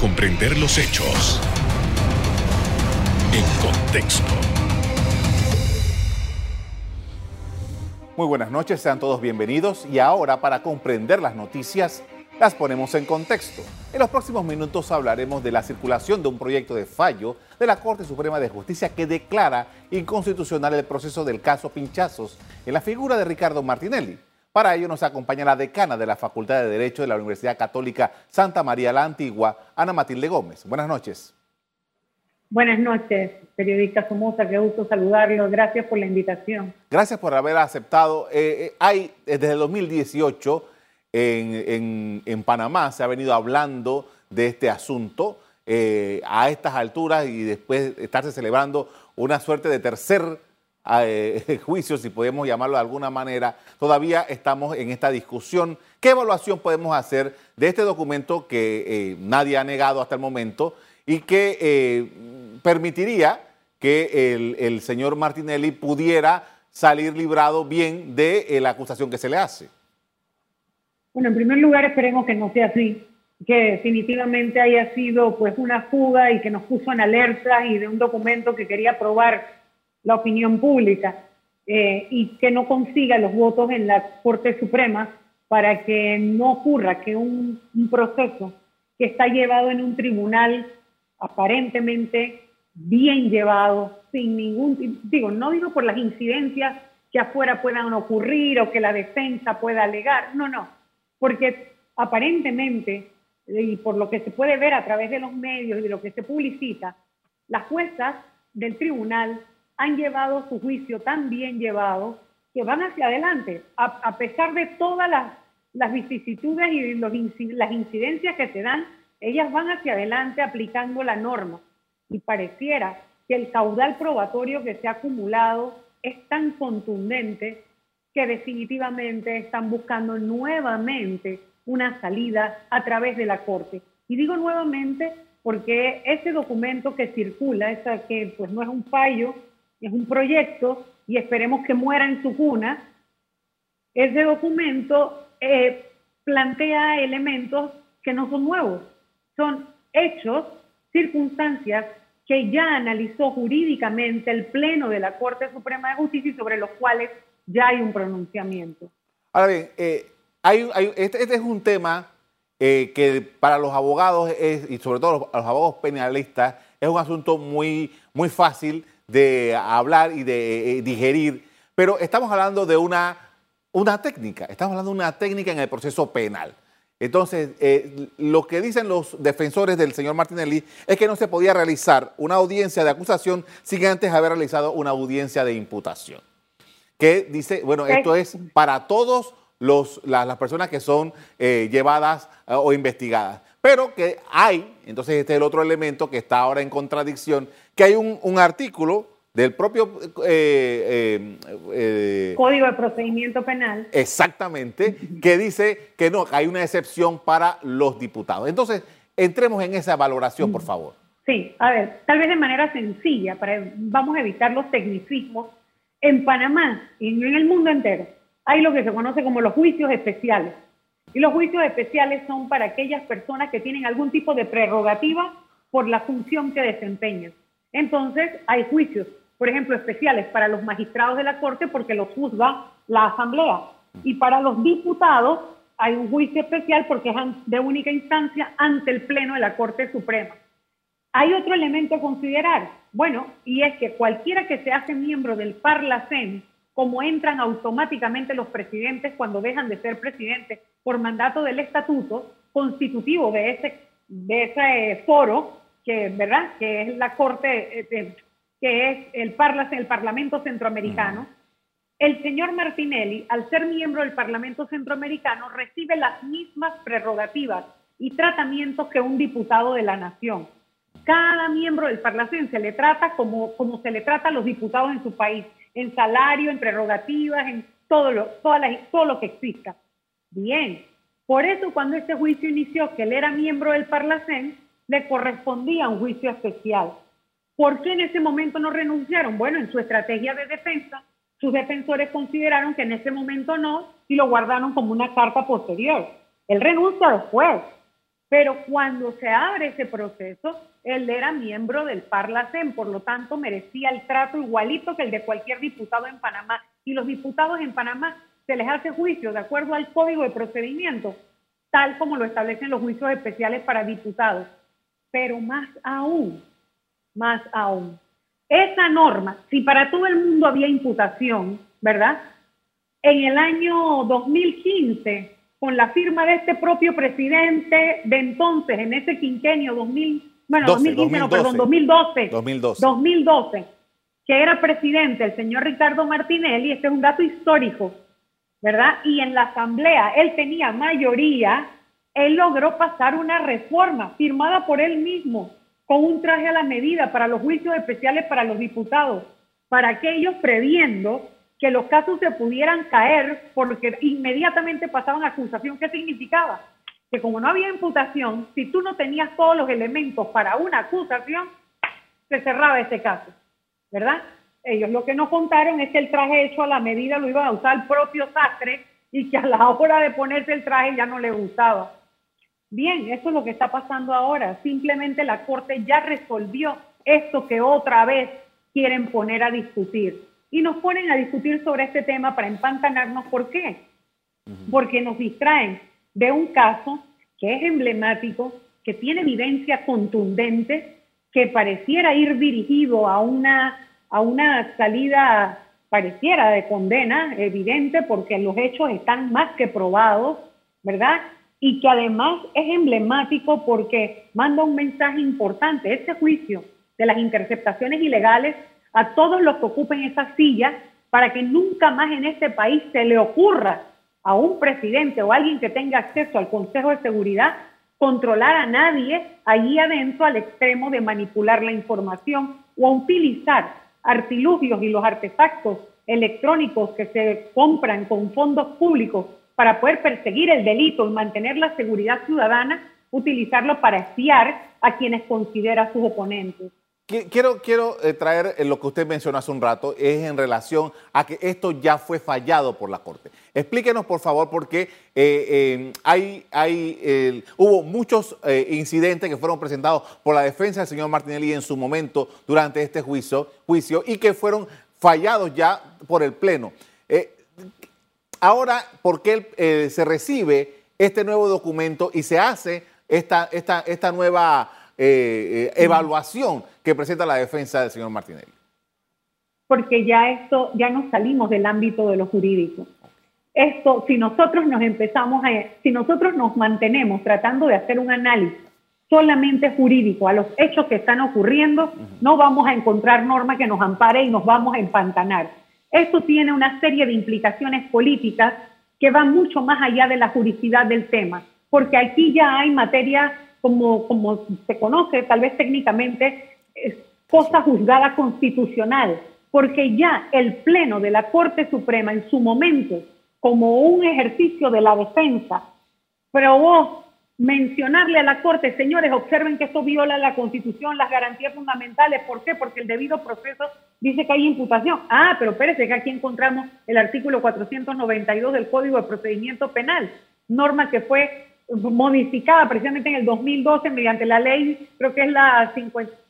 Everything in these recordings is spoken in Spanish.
comprender los hechos en contexto. Muy buenas noches, sean todos bienvenidos y ahora para comprender las noticias las ponemos en contexto. En los próximos minutos hablaremos de la circulación de un proyecto de fallo de la Corte Suprema de Justicia que declara inconstitucional el proceso del caso Pinchazos en la figura de Ricardo Martinelli. Para ello nos acompaña la decana de la Facultad de Derecho de la Universidad Católica Santa María la Antigua, Ana Matilde Gómez. Buenas noches. Buenas noches, periodista Somoza, qué gusto saludarlo. Gracias por la invitación. Gracias por haber aceptado. Eh, eh, hay desde el 2018 en, en, Panamá se ha venido hablando de este asunto eh, a estas alturas y después de estarse celebrando una suerte de tercer eh, juicio, si podemos llamarlo de alguna manera, todavía estamos en esta discusión. ¿Qué evaluación podemos hacer de este documento que eh, nadie ha negado hasta el momento y que permitiría que el, señor Martinelli pudiera salir librado bien de la acusación que se le hace? Bueno, en primer lugar esperemos que no sea así, que definitivamente haya sido pues una fuga y que nos puso en alerta y de un documento que quería probar la opinión pública eh, y que no consiga los votos en la Corte Suprema para que no ocurra que un, proceso que está llevado en un tribunal aparentemente bien llevado, sin ningún, digo, no digo por las incidencias que afuera puedan ocurrir o que la defensa pueda alegar, no, no, porque aparentemente, y por lo que se puede ver a través de los medios y de lo que se publicita, las juezas del tribunal han llevado su juicio tan bien llevado que van hacia adelante, a, pesar de todas las, las vicisitudes y los, las incidencias que se dan, ellas van hacia adelante aplicando la norma. Y pareciera que el caudal probatorio que se ha acumulado es tan contundente que definitivamente están buscando nuevamente una salida a través de la Corte. Y digo nuevamente porque ese documento que circula, esa que pues no es un fallo, es un proyecto y esperemos que muera en su cuna, ese documento eh, plantea elementos que no son nuevos, son hechos, circunstancias que ya analizó jurídicamente el Pleno de la Corte Suprema de Justicia y sobre los cuales ya hay un pronunciamiento. Ahora bien, eh, hay, este, este, es un tema eh, que para los abogados y sobre todo los, abogados penalistas es un asunto muy, muy fácil de hablar y de eh, digerir, pero estamos hablando de una, una técnica, estamos hablando de una técnica en el proceso penal. Entonces, lo que dicen los defensores del señor Martinelli es que no se podía realizar una audiencia de acusación sin antes haber realizado una audiencia de imputación que dice, bueno, esto es para todos los, las, personas que son eh, llevadas eh, o investigadas. Pero que hay, entonces este es el otro elemento que está ahora en contradicción, que hay un, artículo del propio eh, Código de Procedimiento Penal. Exactamente, que dice que no, hay una excepción para los diputados. Entonces, entremos en esa valoración, por favor. Sí, a ver, tal vez de manera sencilla, para, vamos a evitar los tecnicismos en Panamá y en el mundo entero hay lo que se conoce como los juicios especiales. Y los juicios especiales son para aquellas personas que tienen algún tipo de prerrogativa por la función que desempeñan. Entonces, hay juicios, por ejemplo, especiales para los magistrados de la Corte porque los juzga la Asamblea. Y para los diputados hay un juicio especial porque es de única instancia ante el Pleno de la Corte Suprema. Hay otro elemento a considerar, bueno, y es que cualquiera que se hace miembro del Parlacén, como entran automáticamente los presidentes cuando dejan de ser presidentes por mandato del estatuto constitutivo de ese, de ese eh, foro, que, ¿verdad? que es la Corte, eh, que es el, Parlacén, el Parlamento Centroamericano, el señor Martinelli, al ser miembro del Parlamento Centroamericano, recibe las mismas prerrogativas y tratamientos que un diputado de la nación cada miembro del Parlamento se le trata como, como se le trata a los diputados en su país, en salario, en prerrogativas, en todo lo, todo lo que exista. Bien, por eso cuando este juicio inició, que él era miembro del Parlacén, le correspondía un juicio especial. ¿Por qué en ese momento no renunciaron? Bueno, en su estrategia de defensa, sus defensores consideraron que en ese momento no y lo guardaron como una carta posterior. Él renuncia después, Pero cuando se abre ese proceso, él era miembro del Parlacén, por lo tanto merecía el trato igualito que el de cualquier diputado en Panamá. Y los diputados en Panamá se les hace juicio de acuerdo al código de procedimiento, tal como lo establecen los juicios especiales para diputados. Pero más aún, más aún, esa norma, si para todo el mundo había imputación, ¿verdad? En el año 2015 con la firma de este propio presidente de entonces, en ese quinquenio 2000, bueno, 2015, no, perdón, 2012, 2012. 2012, que era presidente el señor Ricardo Martinelli, este es un dato histórico, ¿verdad? Y en la asamblea él tenía mayoría, él logró pasar una reforma firmada por él mismo, con un traje a la medida para los juicios especiales para los diputados, para aquellos previendo que los casos se pudieran caer porque inmediatamente pasaban a acusación. ¿Qué significaba? Que como no había imputación, si tú no tenías todos los elementos para una acusación, se cerraba ese caso, ¿verdad? Ellos lo que nos contaron es que el traje hecho a la medida lo iba a usar el propio sastre y que a la hora de ponerse el traje ya no le gustaba. Bien, eso es lo que está pasando ahora. Simplemente la Corte ya resolvió esto que otra vez quieren poner a discutir y nos ponen a discutir sobre este tema para empantanarnos. ¿Por qué? Porque nos distraen de un caso que es emblemático, que tiene evidencia contundente, que pareciera ir dirigido a una, a una salida, pareciera de condena, evidente, porque los hechos están más que probados, ¿verdad? Y que además es emblemático porque manda un mensaje importante. Este juicio de las interceptaciones ilegales a todos los que ocupen esa silla para que nunca más en este país se le ocurra a un presidente o alguien que tenga acceso al Consejo de Seguridad controlar a nadie allí adentro al extremo de manipular la información o utilizar artilugios y los artefactos electrónicos que se compran con fondos públicos para poder perseguir el delito y mantener la seguridad ciudadana, utilizarlo para espiar a quienes considera sus oponentes. Quiero, quiero eh, traer eh, lo que usted mencionó hace un rato, es en relación a que esto ya fue fallado por la Corte. Explíquenos, por favor, porque eh, hay, hay, hubo muchos incidentes que fueron presentados por la defensa del señor Martinelli en su momento durante este juicio, juicio y que fueron fallados ya por el Pleno. ahora, ¿por qué se recibe este nuevo documento y se hace esta, esta, esta nueva eh, eh, evaluación que presenta la defensa del señor Martinelli? Porque ya esto, ya nos salimos del ámbito de lo jurídico. Esto, si nosotros nos empezamos a, si nosotros nos mantenemos tratando de hacer un análisis solamente jurídico a los hechos que están ocurriendo, no vamos a encontrar norma que nos ampare y nos vamos a empantanar. Esto tiene una serie de implicaciones políticas que van mucho más allá de la juridicidad del tema, porque aquí ya hay materia como, como se conoce tal vez técnicamente, es cosa juzgada constitucional, porque ya el Pleno de la Corte Suprema en su momento, como un ejercicio de la defensa, probó mencionarle a la Corte, señores, observen que esto viola la Constitución, las garantías fundamentales. ¿Por qué? Porque el debido proceso dice que hay imputación. Ah, pero espérese que aquí encontramos el artículo 492 del Código de Procedimiento Penal, norma que fue modificada precisamente en el 2012 mediante la ley, creo que es la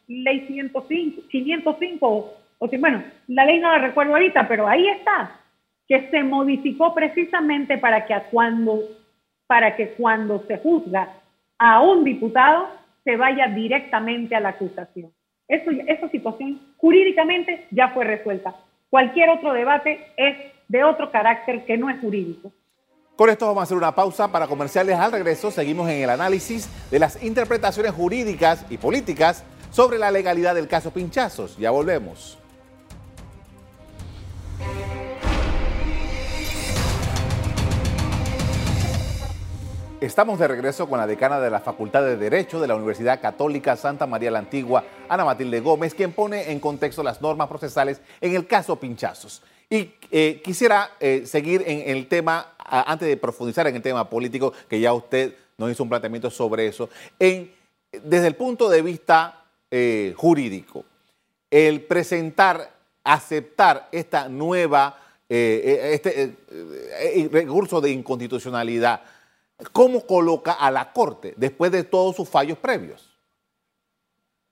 ley 105, 505, o, bueno, la ley no la recuerdo ahorita, pero ahí está, que se modificó precisamente para que cuando, para que cuando se juzga a un diputado se vaya directamente a la acusación. Eso, esa situación jurídicamente ya fue resuelta. Cualquier otro debate es de otro carácter que no es jurídico. Con esto vamos a hacer una pausa para comerciales. Al regreso seguimos en el análisis de las interpretaciones jurídicas y políticas sobre la legalidad del caso Pinchazos. Ya volvemos. Estamos de regreso con la decana de la Facultad de Derecho de la Universidad Católica Santa María la Antigua, Ana Matilde Gómez, quien pone en contexto las normas procesales en el caso Pinchazos. Y eh, quisiera eh, seguir en el tema, antes de profundizar en el tema político, que ya usted nos hizo un planteamiento sobre eso, en, desde el punto de vista eh, jurídico, el presentar, aceptar esta nueva, este recurso de inconstitucionalidad, ¿cómo coloca a la Corte después de todos sus fallos previos?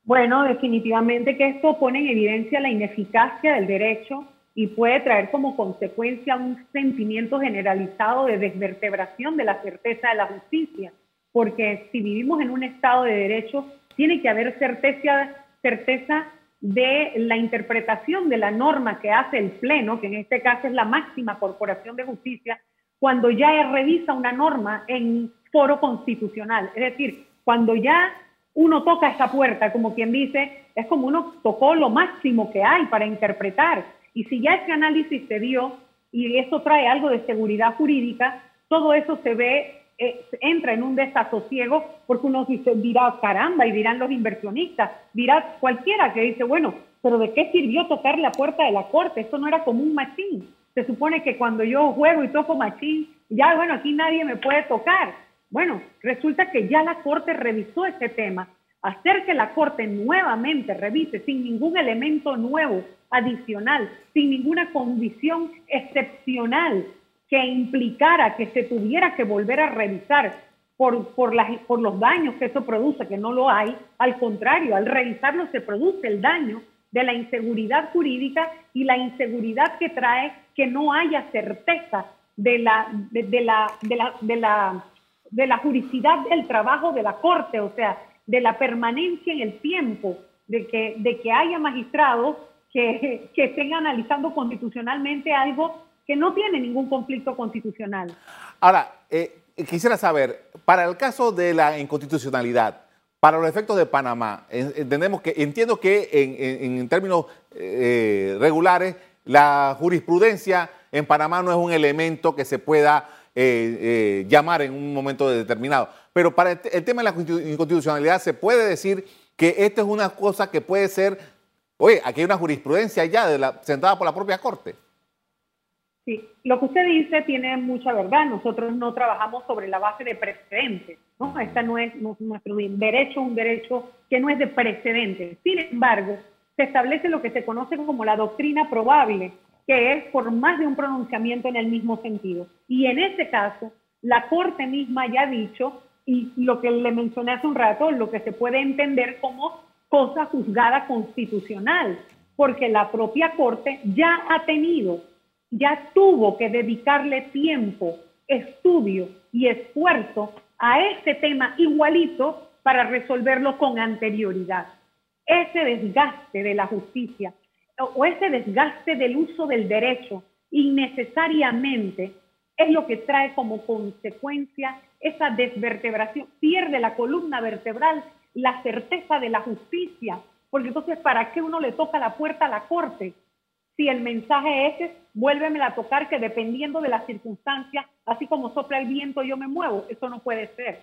Bueno, definitivamente que esto pone en evidencia la ineficacia del derecho y puede traer como consecuencia un sentimiento generalizado de desvertebración de la certeza de la justicia, porque si vivimos en un Estado de Derecho, tiene que haber certeza, certeza de la interpretación de la norma que hace el Pleno, que en este caso es la máxima corporación de justicia, cuando ya revisa una norma en foro constitucional. Es decir, cuando ya uno toca esa puerta, como quien dice, es como uno tocó lo máximo que hay para interpretar. Y si ya ese análisis se dio y eso trae algo de seguridad jurídica, todo eso se ve, eh, entra en un desasosiego porque uno dice, dirá, caramba, y dirán los inversionistas, dirá cualquiera que dice, bueno, pero ¿de qué sirvió tocar la puerta de la corte? Esto no era como un machín. Se supone que cuando yo juego y toco machín, ya, bueno, aquí nadie me puede tocar. Bueno, resulta que ya la corte revisó ese tema hacer que la Corte nuevamente revise sin ningún elemento nuevo, adicional, sin ninguna condición excepcional que implicara que se tuviera que volver a revisar por, por, los daños que eso produce, que no lo hay. Al contrario, al revisarlo se produce el daño de la inseguridad jurídica y la inseguridad que trae que no haya certeza de la, de, la, de la, de la, de la juridicidad del trabajo de la Corte. O sea, de la permanencia en el tiempo, de que, de que haya magistrados que, que estén analizando constitucionalmente algo que no tiene ningún conflicto constitucional. Ahora, eh, quisiera saber, para el caso de la inconstitucionalidad, para los efectos de Panamá, entendemos que, entiendo que en, términos eh, regulares, la jurisprudencia en Panamá no es un elemento que se pueda eh, llamar en un momento determinado. Pero para el, tema de la inconstitucionalidad se puede decir que esto es una cosa que puede ser, oye, aquí hay una jurisprudencia ya de la, sentada por la propia Corte. Sí, lo que usted dice tiene mucha verdad. Nosotros no trabajamos sobre la base de precedentes. ¿no? Esta no es nuestro derecho, un derecho que no es de precedentes. Sin embargo, se establece lo que se conoce como la doctrina probable, que es por más de un pronunciamiento en el mismo sentido. Y en ese caso, la Corte misma ya ha dicho y lo que le mencioné hace un rato, lo que se puede entender como cosa juzgada constitucional, porque la propia Corte ya ha tenido, ya tuvo que dedicarle tiempo, estudio y esfuerzo a este tema igualito para resolverlo con anterioridad. Ese desgaste de la justicia o ese desgaste del uso del derecho innecesariamente es lo que trae como consecuencia esa desvertebración, pierde la columna vertebral, la certeza de la justicia, porque entonces ¿para qué uno le toca la puerta a la corte? Si el mensaje es, vuélveme a tocar que dependiendo de las circunstancias, así como sopla el viento yo me muevo, eso no puede ser.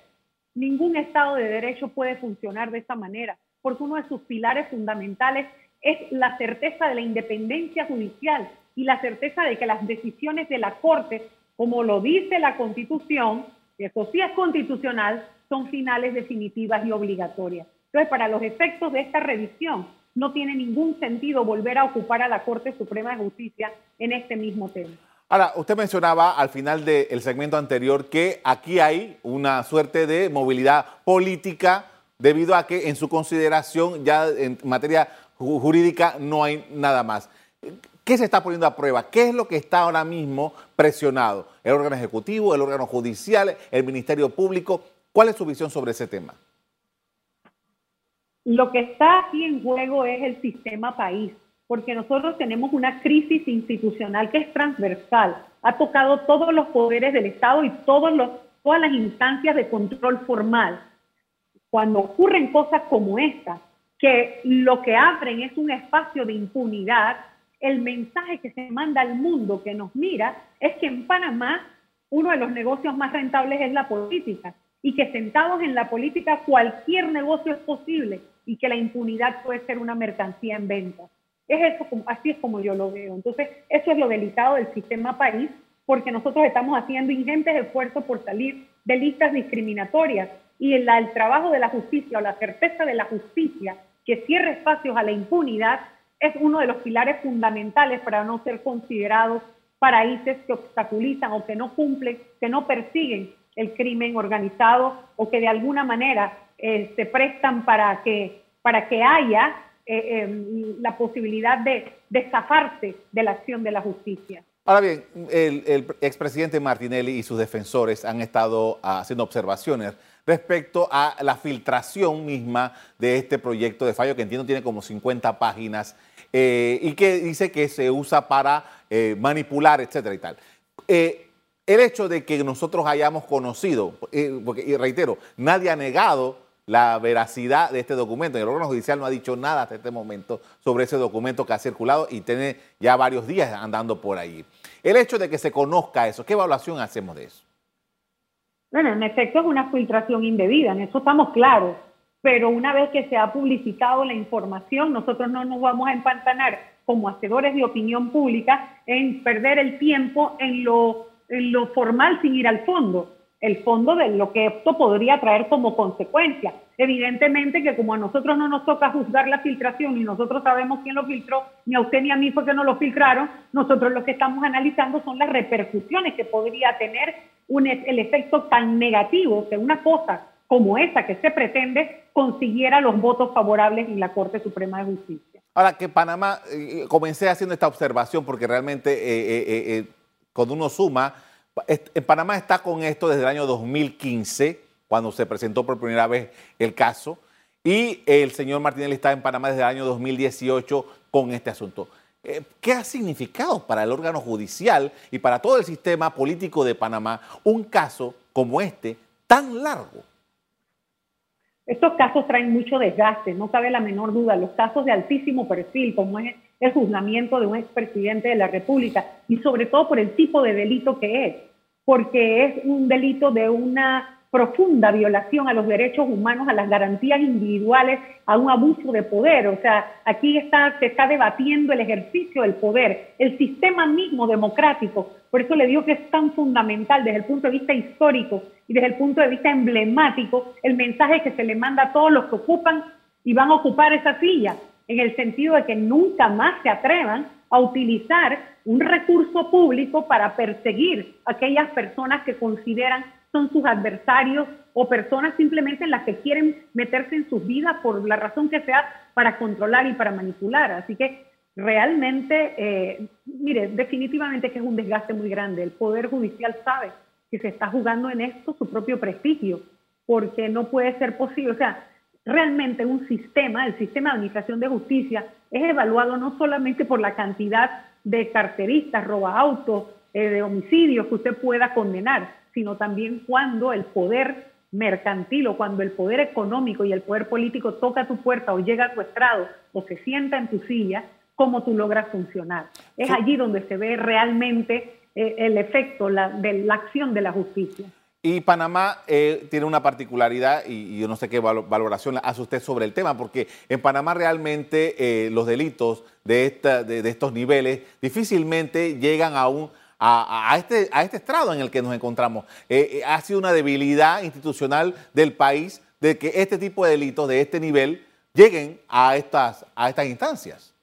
Ningún Estado de Derecho puede funcionar de esta manera, porque uno de sus pilares fundamentales es la certeza de la independencia judicial y la certeza de que las decisiones de la Corte, como lo dice la Constitución, que eso sí es constitucional, son finales definitivas y obligatorias. Entonces, para los efectos de esta revisión, no tiene ningún sentido volver a ocupar a la Corte Suprema de Justicia en este mismo tema. Ahora, usted mencionaba al final del segmento anterior que aquí hay una suerte de movilidad política debido a que en su consideración ya en materia jurídica no hay nada más. ¿Qué se está poniendo a prueba? ¿Qué es lo que está ahora mismo presionado? ¿El órgano ejecutivo, el órgano judicial, el Ministerio Público? ¿Cuál es su visión sobre ese tema? Lo que está aquí en juego es el sistema país, porque nosotros tenemos una crisis institucional que es transversal. Ha tocado todos los poderes del Estado y todos los, todas las instancias de control formal. Cuando ocurren cosas como esta, que lo que abren es un espacio de impunidad, el mensaje que se manda al mundo que nos mira es que en Panamá uno de los negocios más rentables es la política y que sentados en la política cualquier negocio es posible y que la impunidad puede ser una mercancía en venta. Es eso, así es como yo lo veo. Entonces, eso es lo delicado del sistema país, porque nosotros estamos haciendo ingentes esfuerzos por salir de listas discriminatorias y el, el trabajo de la justicia o la certeza de la justicia que cierre espacios a la impunidad es uno de los pilares fundamentales para no ser considerados paraísos que obstaculizan o que no cumplen, que no persiguen el crimen organizado o que de alguna manera eh, se prestan para que, para que haya eh, em, la posibilidad de, de de la acción de la justicia. Ahora bien, el, expresidente Martinelli y sus defensores han estado haciendo observaciones respecto a la filtración misma de este proyecto de fallo que entiendo tiene como 50 páginas eh, y que dice que se usa para eh, manipular, etcétera y tal. Eh, el hecho de que nosotros hayamos conocido, porque, y reitero, nadie ha negado la veracidad de este documento. El órgano judicial no ha dicho nada hasta este momento sobre ese documento que ha circulado y tiene ya varios días andando por ahí. El hecho de que se conozca eso, ¿qué evaluación hacemos de eso? Bueno, en efecto es una filtración indebida, en eso estamos claros, pero una vez que se ha publicitado la información, nosotros no nos vamos a empantanar como hacedores de opinión pública en perder el tiempo en lo, formal sin ir al fondo el fondo de lo que esto podría traer como consecuencia. Evidentemente que como a nosotros no nos toca juzgar la filtración y nosotros sabemos quién lo filtró, ni a usted ni a mí fue que no lo filtraron, nosotros lo que estamos analizando son las repercusiones que podría tener un, e, el efecto tan negativo que una cosa como esa que se pretende consiguiera los votos favorables en la Corte Suprema de Justicia. Ahora que Panamá, eh, comencé haciendo esta observación porque realmente eh, eh, cuando uno suma, en Panamá está con esto desde el año 2015, cuando se presentó por primera vez el caso, y el señor Martinelli está en Panamá desde el año 2018 con este asunto. ¿Qué ha significado para el órgano judicial y para todo el sistema político de Panamá un caso como este tan largo? Estos casos traen mucho desgaste, no cabe la menor duda. Los casos de altísimo perfil, como es el juzgamiento de un expresidente de la República, y sobre todo por el tipo de delito que es, porque es un delito de una profunda violación a los derechos humanos, a las garantías individuales, a un abuso de poder. O sea, aquí se está debatiendo el ejercicio del poder, el sistema mismo democrático. Por eso le digo que es tan fundamental desde el punto de vista histórico y desde el punto de vista emblemático el mensaje que se le manda a todos los que ocupan y van a ocupar esa silla, en el sentido de que nunca más se atrevan a utilizar un recurso público para perseguir a aquellas personas que consideran son sus adversarios o personas simplemente en las que quieren meterse en sus vidas por la razón que sea para controlar y para manipular. Así que realmente, eh, mire, definitivamente que es un desgaste muy grande. El Poder Judicial sabe que se está jugando en esto su propio prestigio, porque no puede ser posible. O sea, realmente un sistema, el sistema de administración de justicia, es evaluado no solamente por la cantidad de carteristas, roba autos, eh, de homicidios que usted pueda condenar, sino también cuando el poder mercantil o cuando el poder económico y el poder político toca tu puerta o llega a tu estrado o se sienta en tu silla, cómo tú logras funcionar. Es allí donde se ve realmente eh, el efecto de la acción de la justicia. Y Panamá eh, tiene una particularidad, y, yo no sé qué valoración hace usted sobre el tema, porque en Panamá realmente eh, los delitos de, esta, de, estos niveles difícilmente llegan a un, a, este, a este estrado en el que nos encontramos. Eh, eh, ha sido una debilidad institucional del país de que este tipo de delitos de este nivel lleguen a estas, a estas instancias.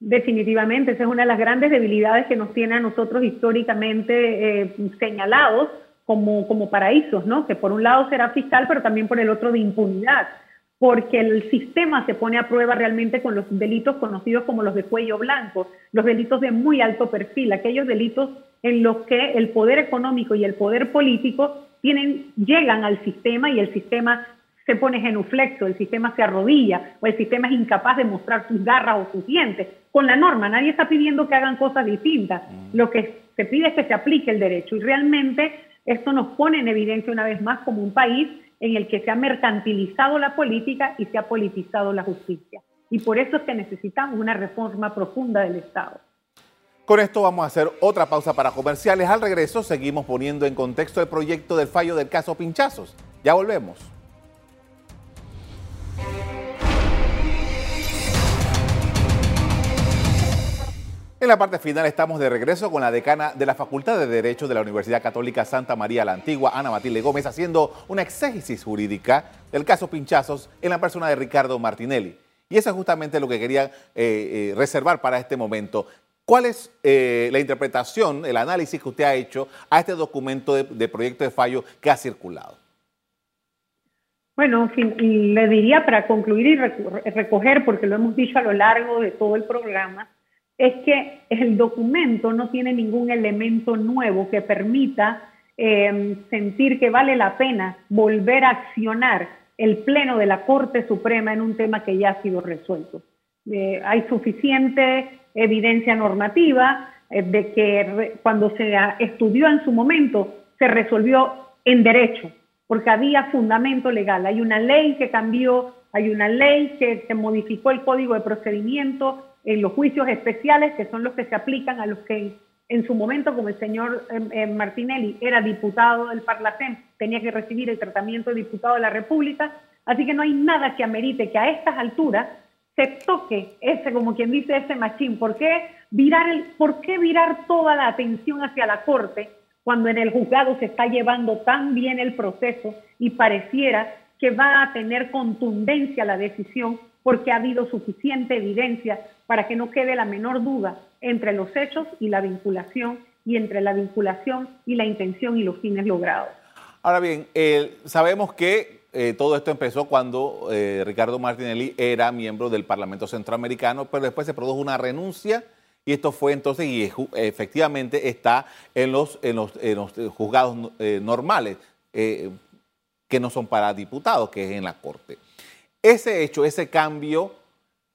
Definitivamente, esa es una de las grandes debilidades que nos tiene a nosotros históricamente eh, señalados como, como paraísos, ¿no? Que por un lado será fiscal, pero también por el otro de impunidad porque el sistema se pone a prueba realmente con los delitos conocidos como los de cuello blanco, los delitos de muy alto perfil, aquellos delitos en los que el poder económico y el poder político tienen, llegan al sistema y el sistema se pone genuflexo, el sistema se arrodilla o el sistema es incapaz de mostrar sus garras o sus dientes. Con la norma, nadie está pidiendo que hagan cosas distintas. Mm. Lo que se pide es que se aplique el derecho y realmente esto nos pone en evidencia una vez más como un país en el que se ha mercantilizado la política y se ha politizado la justicia. Y por eso es que necesitamos una reforma profunda del Estado. Con esto vamos a hacer otra pausa para comerciales. Al regreso seguimos poniendo en contexto el proyecto del fallo del caso Pinchazos. Ya volvemos. En la parte final estamos de regreso con la decana de la Facultad de Derecho de la Universidad Católica Santa María la Antigua, Ana Matilde Gómez, haciendo una exégesis jurídica del caso Pinchazos en la persona de Ricardo Martinelli. Y eso es justamente lo que quería eh, eh, reservar para este momento. ¿Cuál es eh, la interpretación, el análisis que usted ha hecho a este documento de, proyecto de fallo que ha circulado? Bueno, le diría para concluir y recoger, porque lo hemos dicho a lo largo de todo el programa, es que el documento no tiene ningún elemento nuevo que permita em, sentir que vale la pena volver a accionar el Pleno de la Corte Suprema en un tema que ya ha sido resuelto. Eh, hay suficiente evidencia normativa eh, de que cuando se estudió en su momento se resolvió en derecho, porque había fundamento legal. Hay una ley que cambió, hay una ley que modificó el código de procedimiento en los juicios especiales, que son los que se aplican a los que en su momento, como el señor em, Martinelli era diputado del Parlacén, tenía que recibir el tratamiento de diputado de la República. Así que no hay nada que amerite que a estas alturas se toque ese, como quien dice, ese machín. ¿Por qué virar, el, ¿Por qué virar toda la atención hacia la Corte cuando en el juzgado se está llevando tan bien el proceso y pareciera que va a tener contundencia la decisión porque ha habido suficiente evidencia para que no quede la menor duda entre los hechos y la vinculación y entre la vinculación y la intención y los fines logrados. Ahora bien, sabemos que eh, todo esto empezó cuando eh, Ricardo Martinelli era miembro del Parlamento Centroamericano, pero después se produjo una renuncia y esto fue entonces, y efectivamente está en los, en los, juzgados eh, normales, que no son para diputados, que es en la Corte. Ese hecho, ese cambio,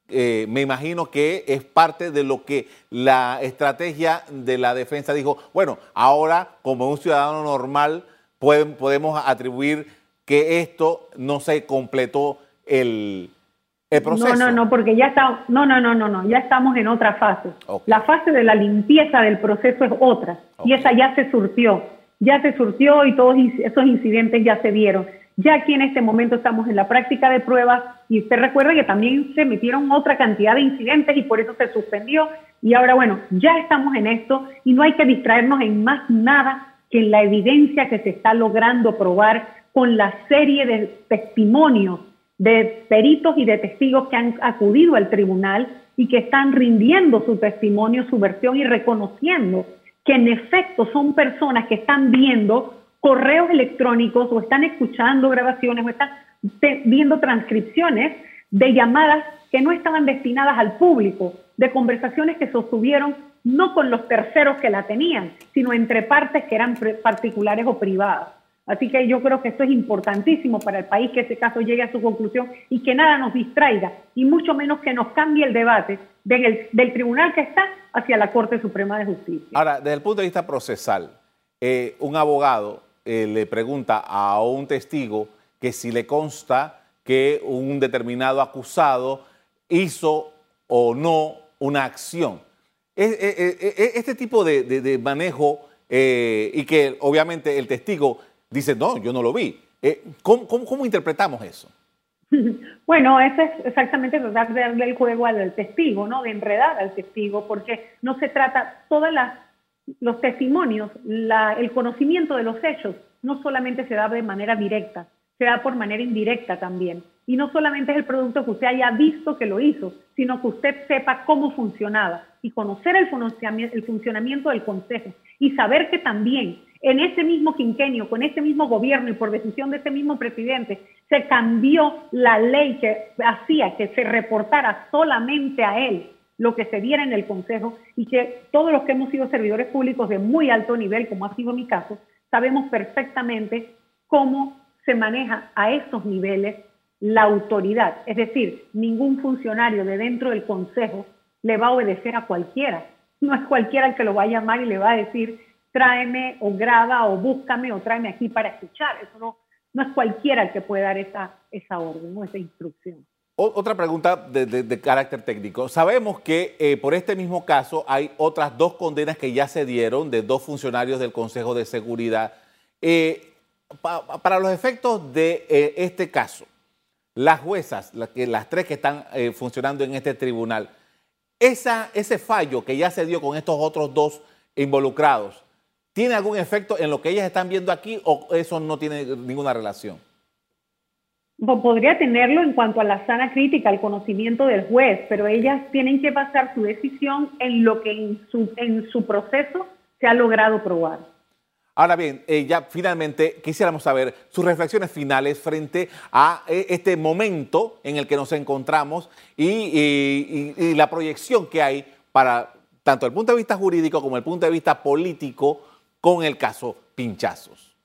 me imagino que es parte de lo que la estrategia de la defensa dijo, bueno, ahora como un ciudadano normal podemos atribuir que esto no se completó el, proceso. No, no, no, porque ya está, no, no, no, no, no, ya estamos en otra fase. La fase de la limpieza del proceso es otra y esa ya se surtió, ya se surtió y todos esos incidentes ya se vieron. Ya aquí en este momento estamos en la práctica de pruebas y usted recuerda que también se emitieron otra cantidad de incidentes y por eso se suspendió. Y ahora, bueno, ya estamos en esto y no hay que distraernos en más nada que en la evidencia que se está logrando probar con la serie de testimonios de peritos y de testigos que han acudido al tribunal y que están rindiendo su testimonio, su versión y reconociendo que en efecto son personas que están viendo correos electrónicos o están escuchando grabaciones o están viendo transcripciones de llamadas que no estaban destinadas al público, de conversaciones que sostuvieron no con los terceros que la tenían, sino entre partes que eran particulares o privadas. Así que yo creo que esto es importantísimo para el país que ese caso llegue a su conclusión y que nada nos distraiga y mucho menos que nos cambie el debate del, tribunal que está hacia la Corte Suprema de Justicia. Ahora, desde el punto de vista procesal, eh, un abogado eh, le pregunta a un testigo que si le consta que un determinado acusado hizo o no una acción. Este tipo de, manejo y que obviamente el testigo dice, no, yo no lo vi. Eh, ¿cómo, interpretamos eso? Bueno, eso es exactamente tratar de darle el juego al testigo, ¿no? De enredar al testigo, porque no se trata, todos los testimonios, el conocimiento de los hechos, no solamente se da de manera directa, se da por manera indirecta también. Y no solamente es el producto que usted haya visto que lo hizo, sino que usted sepa cómo funcionaba. Y conocer el funcionamiento del Consejo. Y saber que también en ese mismo quinquenio, con ese mismo gobierno y por decisión de ese mismo presidente, se cambió la ley que hacía que se reportara solamente a él lo que se diera en el Consejo y que todos los que hemos sido servidores públicos de muy alto nivel, como ha sido mi caso, sabemos perfectamente cómo se maneja a esos niveles la autoridad. Es decir, ningún funcionario de dentro del Consejo le va a obedecer a cualquiera. No es cualquiera el que lo va a llamar y le va a decir tráeme o graba o búscame o tráeme aquí para escuchar. Eso no, no es cualquiera el que puede dar esa, esa orden o esa instrucción. Otra pregunta de, carácter técnico. Sabemos que eh, por este mismo caso hay otras dos condenas que ya se dieron de dos funcionarios del Consejo de Seguridad. Eh, para los efectos de eh, este caso, las juezas, las, tres que están funcionando en este tribunal, ese fallo que ya se dio con estos otros dos involucrados, ¿Tiene algún efecto en lo que ellas están viendo aquí o eso no tiene ninguna relación? Podría tenerlo en cuanto a la sana crítica, al conocimiento del juez, pero ellas tienen que basar su decisión en lo que en su, en su proceso se ha logrado probar. Ahora bien, eh, ya finalmente quisiéramos saber sus reflexiones finales frente a eh, este momento en el que nos encontramos y, y, la proyección que hay para tanto el punto de vista jurídico como el punto de vista político con el caso Pinchazos.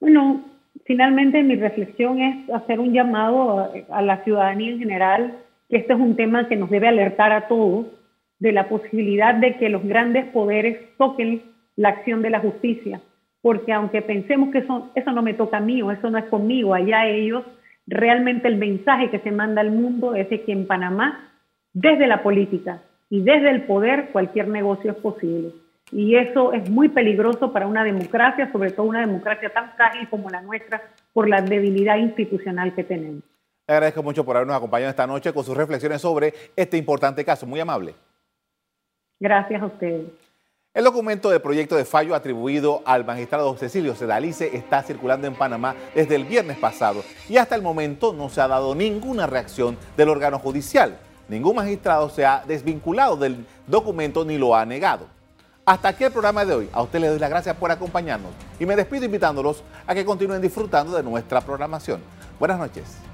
Bueno, finalmente mi reflexión es hacer un llamado a la ciudadanía en general, que este es un tema que nos debe alertar a todos de la posibilidad de que los grandes poderes toquen la acción de la justicia, porque aunque pensemos que eso, no me toca a mí o eso no es conmigo, allá ellos, realmente el mensaje que se manda al mundo es que en Panamá, desde la política y desde el poder, cualquier negocio es posible. Y eso es muy peligroso para una democracia, sobre todo una democracia tan frágil como la nuestra, por la debilidad institucional que tenemos. Le agradezco mucho por habernos acompañado esta noche con sus reflexiones sobre este importante caso. Muy amable. Gracias a ustedes. El documento de proyecto de fallo atribuido al magistrado Cecilio Sedalice está circulando en Panamá desde el viernes pasado y hasta el momento no se ha dado ninguna reacción del órgano judicial. Ningún magistrado se ha desvinculado del documento ni lo ha negado. Hasta aquí el programa de hoy. A usted le doy las gracias por acompañarnos y me despido invitándolos a que continúen disfrutando de nuestra programación. Buenas noches.